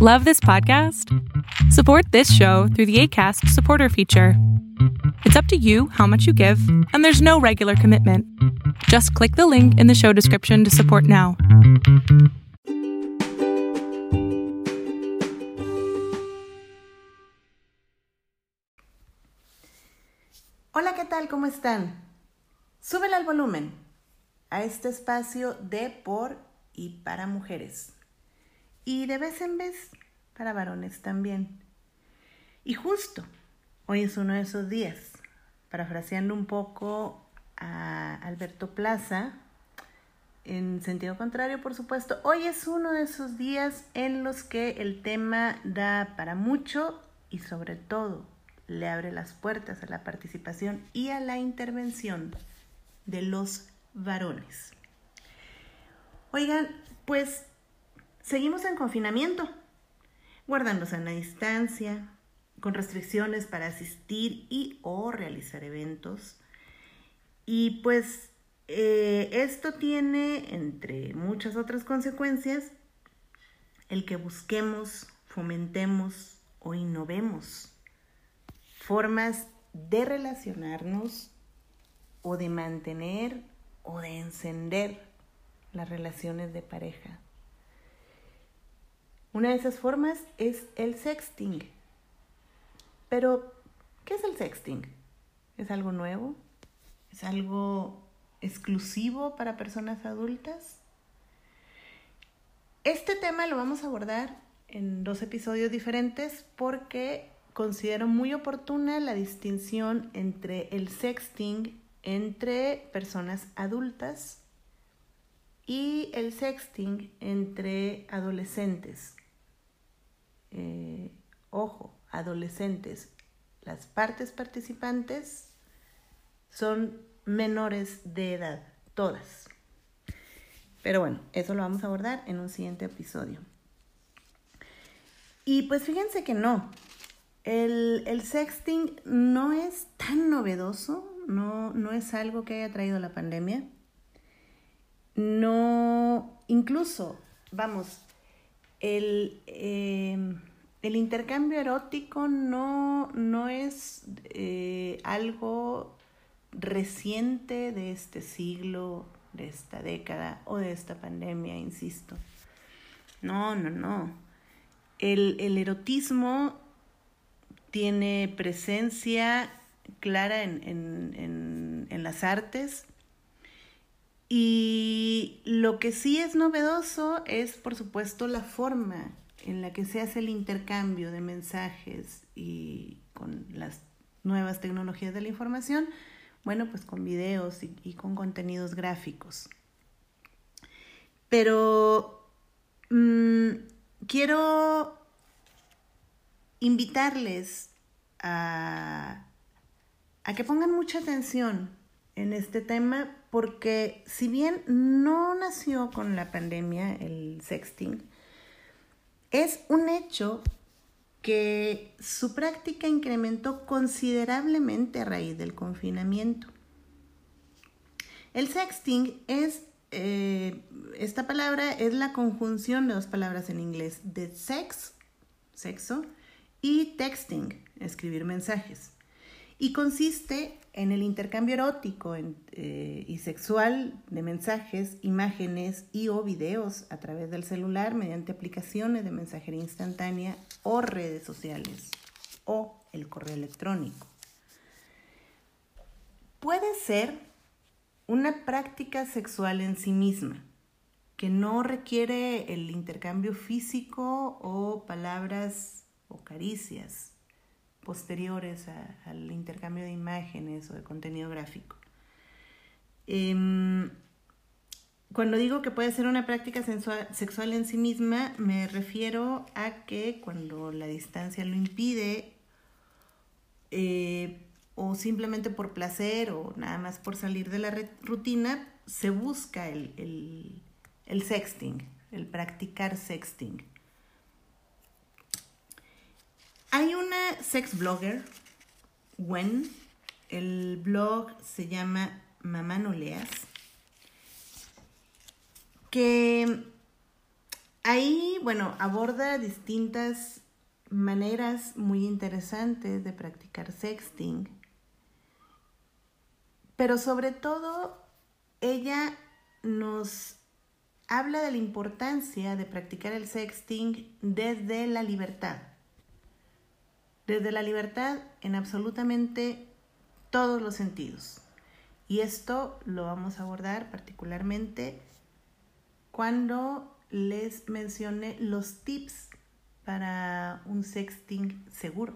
Love this podcast? Support this show through the ACAST supporter feature. It's up to you how much you give, and there's no regular commitment. Just click the link in the show description to support now. Hola, ¿qué tal? ¿Cómo están? Súbele al volumen a este espacio de, por y para mujeres. Y de vez en vez para varones también. Y justo hoy es uno de esos días, parafraseando un poco a Alberto Plaza, en sentido contrario, por supuesto, hoy es uno de esos días en los que el tema da para mucho y sobre todo le abre las puertas a la participación y a la intervención de los varones. Oigan, pues seguimos en confinamiento, guardándose a la distancia, con restricciones para asistir y o realizar eventos. Y pues eh, esto tiene, entre muchas otras consecuencias, el que busquemos, fomentemos o innovemos formas de relacionarnos o de mantener o de encender las relaciones de pareja. Una de esas formas es el sexting. Pero, ¿qué es el sexting? ¿Es algo nuevo? ¿Es algo exclusivo para personas adultas? Este tema lo vamos a abordar en dos episodios diferentes porque considero muy oportuna la distinción entre el sexting entre personas adultas y el sexting entre adolescentes. Eh, ojo, adolescentes. Las partes participantes son menores de edad, todas. Pero bueno, eso lo vamos a abordar en un siguiente episodio. Y pues fíjense que no, el, el sexting no es tan novedoso, no, no es algo que haya traído la pandemia. No, incluso, vamos, el, em, el intercambio erótico no, no es eh, algo reciente de este siglo, de esta década o de esta pandemia, insisto. No, no, no. El, el erotismo tiene presencia clara en, en, en, las artes. Y lo que sí es novedoso es, por supuesto, la forma en la que se hace el intercambio de mensajes y con las nuevas tecnologías de la información, bueno, pues con videos y, con contenidos gráficos. Pero mmm, quiero invitarles a, a que pongan mucha atención en este tema porque si bien no nació con la pandemia el sexting, es un hecho que su práctica incrementó considerablemente a raíz del confinamiento. El sexting es, eh, esta palabra es la conjunción de dos palabras en inglés, de sex, sexo, y texting, escribir mensajes. Y consiste en el intercambio erótico eh, y sexual de mensajes, imágenes y o videos a través del celular mediante aplicaciones de mensajería instantánea o redes sociales o el correo electrónico. Puede ser una práctica sexual en sí misma, que no requiere el intercambio físico o palabras o caricias posteriores al intercambio de imágenes o de contenido gráfico. Em, cuando digo que puede ser una práctica sexual en sí misma, me refiero a que cuando la distancia lo impide, eh, o simplemente por placer o nada más por salir de la rutina, se busca el, el sexting, el practicar sexting. Hay una sex blogger, Gwen, el blog se llama Mamá No Leas, que Ahí, bueno, aborda distintas maneras muy interesantes de practicar sexting, pero sobre todo ella nos habla de la importancia de practicar el sexting desde la libertad, desde la libertad en absolutamente todos los sentidos. Y esto lo vamos a abordar particularmente cuando les mencioné los tips para un sexting seguro.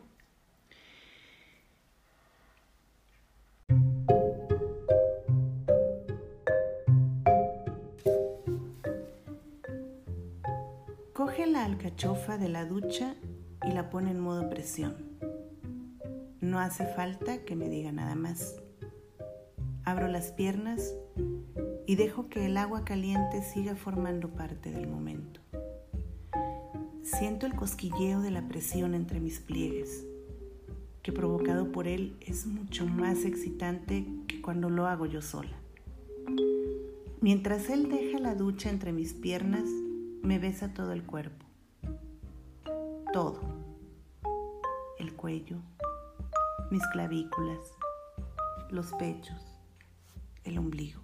Coge la alcachofa de la ducha y la pone en modo presión. No hace falta que me diga nada más. Abro las piernas y dejo que el agua caliente siga formando parte del momento. Siento el cosquilleo de la presión entre mis pliegues, que provocado por él es mucho más excitante que cuando lo hago yo sola. Mientras él deja la ducha entre mis piernas, me besa todo el cuerpo. Todo. El cuello, mis clavículas, los pechos, el ombligo.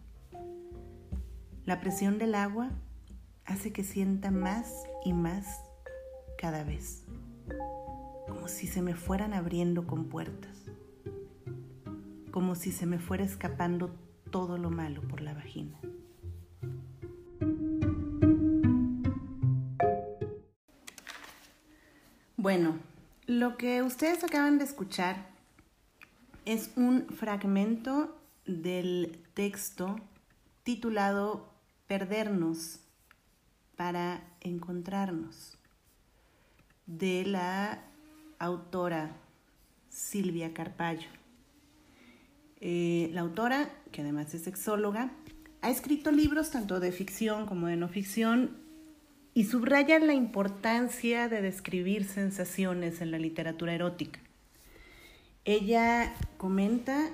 La presión del agua hace que sienta más y más cada vez, como si se me fueran abriendo con puertas, como si se me fuera escapando todo lo malo por la vagina. Bueno, lo que ustedes acaban de escuchar es un fragmento del texto titulado Perdernos para encontrarnos de la autora Silvia Carpallo. Eh, la autora, que además es sexóloga, ha escrito libros tanto de ficción como de no ficción y subraya la importancia de describir sensaciones en la literatura erótica. Ella comenta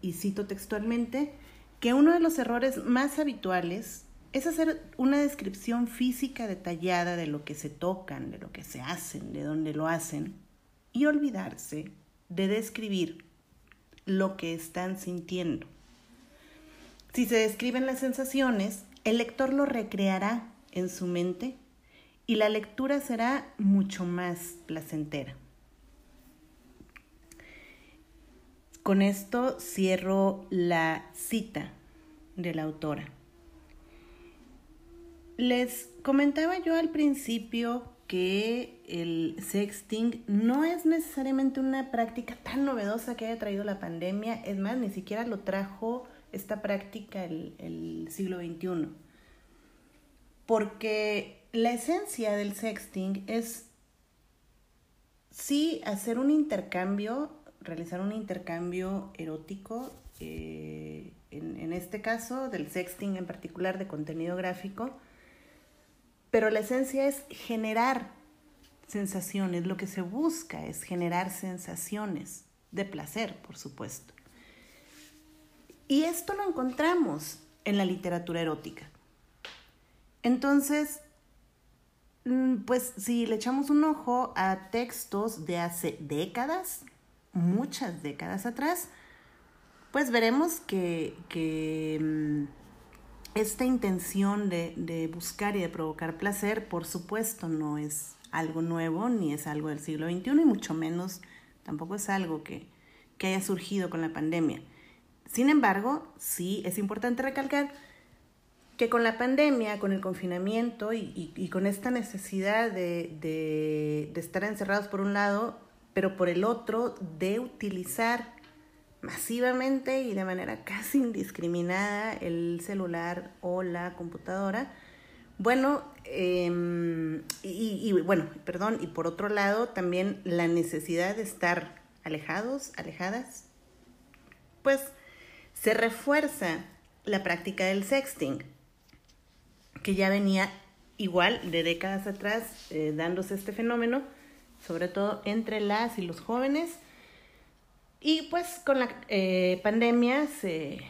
y cito textualmente, que uno de los errores más habituales es hacer una descripción física detallada de lo que se tocan, de lo que se hacen, de dónde lo hacen, y olvidarse de describir lo que están sintiendo. Si se describen las sensaciones, el lector lo recreará en su mente y la lectura será mucho más placentera. Con esto cierro la cita de la autora. Les comentaba yo al principio que el sexting no es necesariamente una práctica tan novedosa que haya traído la pandemia, es más, ni siquiera lo trajo esta práctica el, el siglo XXI. Porque la esencia del sexting es sí hacer un intercambio realizar un intercambio erótico, eh, en, este caso del sexting en particular de contenido gráfico, pero la esencia es generar sensaciones, lo que se busca es generar sensaciones de placer, por supuesto. Y esto lo encontramos en la literatura erótica. Entonces, pues si le echamos un ojo a textos de hace décadas, muchas décadas atrás, pues veremos que, mm, esta intención de, de, buscar y de provocar placer, por supuesto, no es algo nuevo, ni es algo del siglo XXI, y mucho menos tampoco es algo que, que haya surgido con la pandemia. Sin embargo, sí es importante recalcar que con la pandemia, con el confinamiento y, y, con esta necesidad de, de, estar encerrados por un lado, pero por el otro de utilizar masivamente y de manera casi indiscriminada el celular o la computadora. Bueno, em, y, bueno, perdón, y por otro lado también la necesidad de estar alejados, alejadas, pues se refuerza la práctica del sexting, que ya venía igual de décadas atrás eh, dándose este fenómeno, sobre todo entre las y los jóvenes. Y pues con la eh, pandemia se,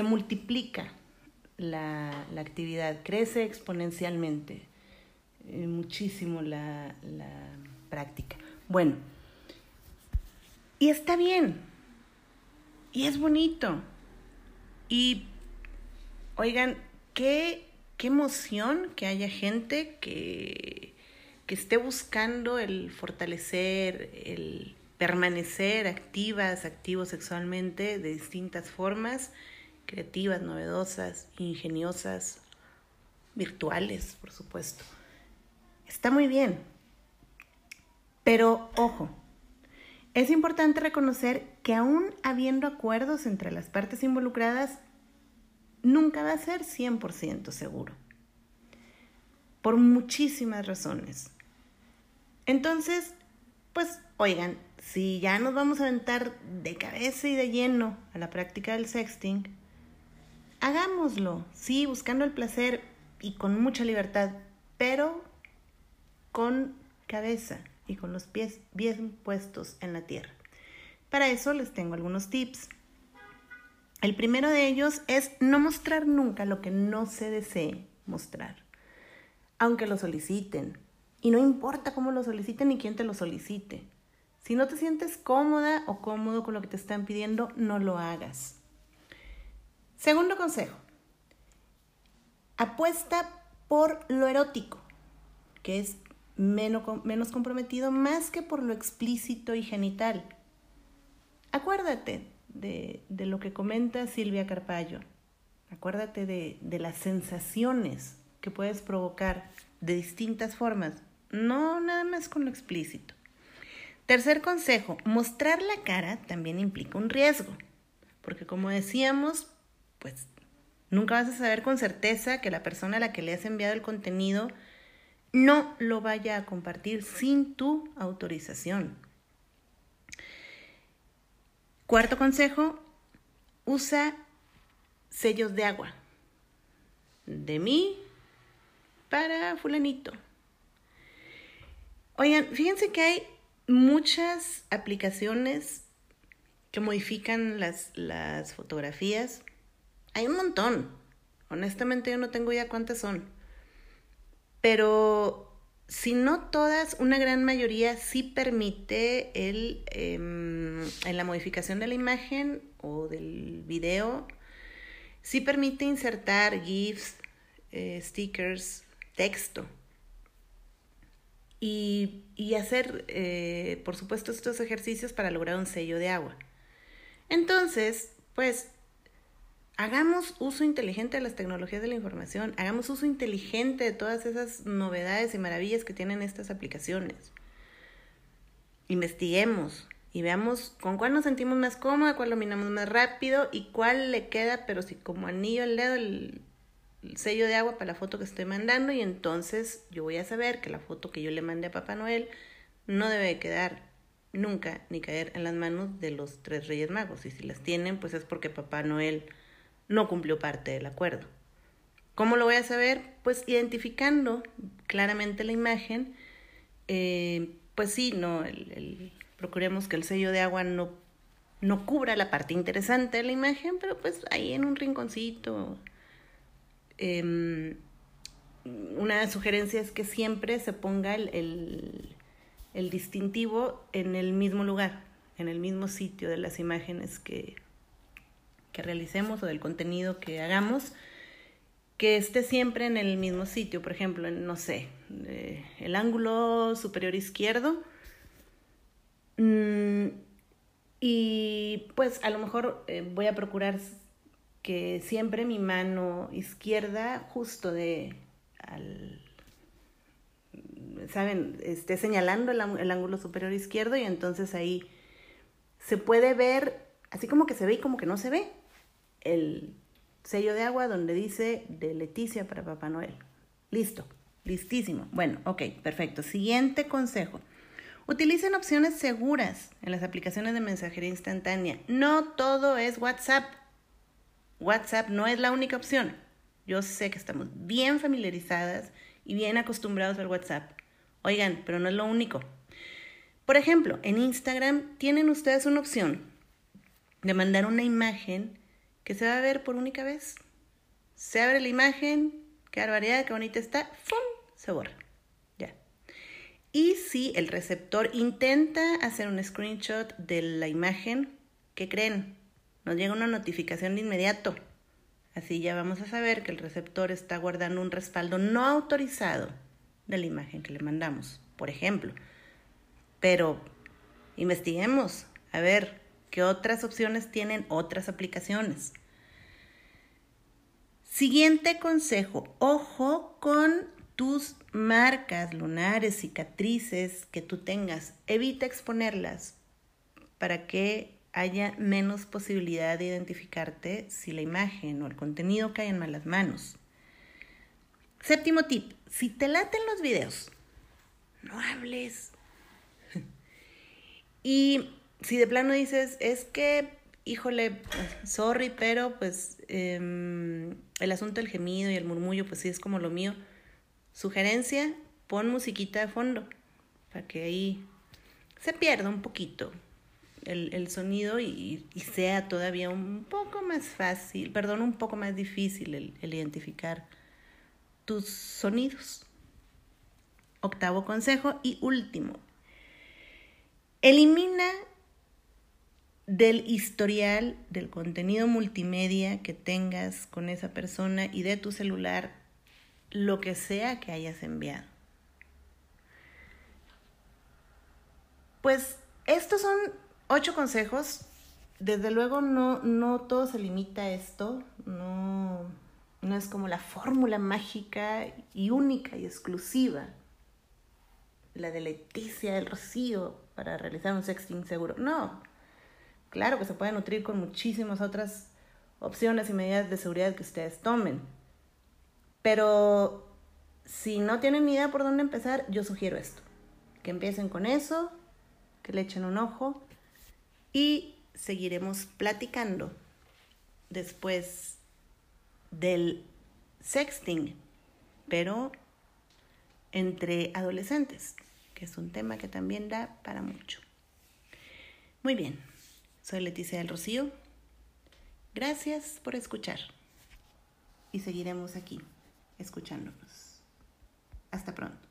multiplica la, actividad, crece exponencialmente. eh, muchísimo la, la práctica. Bueno, y está bien, y es bonito. Y, oigan, qué, qué emoción que haya gente que, que esté buscando el fortalecer, el permanecer activas, activos sexualmente de distintas formas, creativas, novedosas, ingeniosas, virtuales, por supuesto. Está muy bien. Pero ojo, es importante reconocer que aún habiendo acuerdos entre las partes involucradas, nunca va a ser 100% seguro. Por muchísimas razones. Entonces, pues oigan, si ya nos vamos a aventar de cabeza y de lleno a la práctica del sexting, hagámoslo, sí, buscando el placer y con mucha libertad, pero con cabeza y con los pies bien puestos en la tierra. Para eso les tengo algunos tips. El primero de ellos es no mostrar nunca lo que no se desee mostrar, aunque lo soliciten. Y no importa cómo lo soliciten ni quién te lo solicite. Si no te sientes cómoda o cómodo con lo que te están pidiendo, no lo hagas. Segundo consejo. Apuesta por lo erótico, que es menos, menos comprometido más que por lo explícito y genital. Acuérdate de, lo que comenta Silvia Carpallo. Acuérdate de, de las sensaciones que puedes provocar de distintas formas, no nada más con lo explícito. Tercer consejo, mostrar la cara también implica un riesgo, porque como decíamos, pues nunca vas a saber con certeza que la persona a la que le has enviado el contenido no lo vaya a compartir sin tu autorización. Cuarto consejo, usa sellos de agua. De mí para fulanito. Oigan, fíjense que hay muchas aplicaciones que modifican las, las fotografías. Hay un montón. Honestamente yo no tengo idea cuántas son. Pero si no todas, una gran mayoría sí permite el, em, en la modificación de la imagen o del video, sí permite insertar GIFs, eh, stickers, texto y, hacer, eh, por supuesto, estos ejercicios para lograr un sello de agua. Entonces, pues, hagamos uso inteligente de las tecnologías de la información, hagamos uso inteligente de todas esas novedades y maravillas que tienen estas aplicaciones. Investiguemos y veamos con cuál nos sentimos más cómodos, cuál dominamos más rápido y cuál le queda, pero si como anillo al dedo, el, el sello de agua para la foto que estoy mandando y entonces yo voy a saber que la foto que yo le mandé a Papá Noel no debe quedar nunca ni caer en las manos de los tres Reyes Magos y si las tienen pues es porque Papá Noel no cumplió parte del acuerdo. ¿Cómo lo voy a saber? Pues identificando claramente la imagen, eh, pues sí, no, el, procuremos que el sello de agua no, no cubra la parte interesante de la imagen, pero pues ahí en un rinconcito, Em, una sugerencia es que siempre se ponga el, el, distintivo en el mismo lugar, en el mismo sitio de las imágenes que, que realicemos o del contenido que hagamos, que esté siempre en el mismo sitio, por ejemplo, en, no sé, eh, el ángulo superior izquierdo. Mm, y pues a lo mejor eh, voy a procurar que siempre mi mano izquierda justo de al saben esté señalando el, ángulo superior izquierdo y entonces ahí se puede ver así como que se ve y como que no se ve el sello de agua donde dice de Leticia para Papá Noel listo listísimo bueno ok perfecto siguiente consejo utilicen opciones seguras en las aplicaciones de mensajería instantánea no todo es WhatsApp WhatsApp no es la única opción. Yo sé que estamos bien familiarizadas y bien acostumbrados al WhatsApp. Oigan, pero no es lo único. Por ejemplo, en Instagram tienen ustedes una opción de mandar una imagen que se va a ver por única vez. Se abre la imagen, qué barbaridad, qué bonita está, ¡fum! se borra. Y si el receptor intenta hacer un screenshot de la imagen, ¿qué creen? Nos llega una notificación de inmediato. Así ya vamos a saber que el receptor está guardando un respaldo no autorizado de la imagen que le mandamos, por ejemplo. Pero investiguemos a ver qué otras opciones tienen otras aplicaciones. Siguiente consejo, ojo con tus marcas lunares, cicatrices que tú tengas. Evita exponerlas para que haya menos posibilidad de identificarte si la imagen o el contenido cae en malas manos. Séptimo tip, si te laten los videos, no hables. y si de plano dices, es que, híjole, sorry, pero pues em, el asunto del gemido y el murmullo, pues sí es como lo mío. Sugerencia, pon musiquita de fondo para que ahí se pierda un poquito el, sonido y, sea todavía un poco más fácil, perdón, un poco más difícil el identificar tus sonidos. Octavo consejo y último. Elimina del historial del contenido multimedia que tengas con esa persona y de tu celular lo que sea que hayas enviado. Pues estos son ocho consejos. Desde luego no, no todo se limita a esto, no, no es como la fórmula mágica y única y exclusiva, la de Leticia del Rocío para realizar un sexting seguro. No, claro que se puede nutrir con muchísimas otras opciones y medidas de seguridad que ustedes tomen. Pero si no tienen ni idea por dónde empezar, yo sugiero esto. Que empiecen con eso, que le echen un ojo y seguiremos platicando después del sexting, pero entre adolescentes, que es un tema que también da para mucho. Muy bien, soy Leticia del Rocío. Gracias por escuchar. Y seguiremos aquí, escuchándonos. Hasta pronto.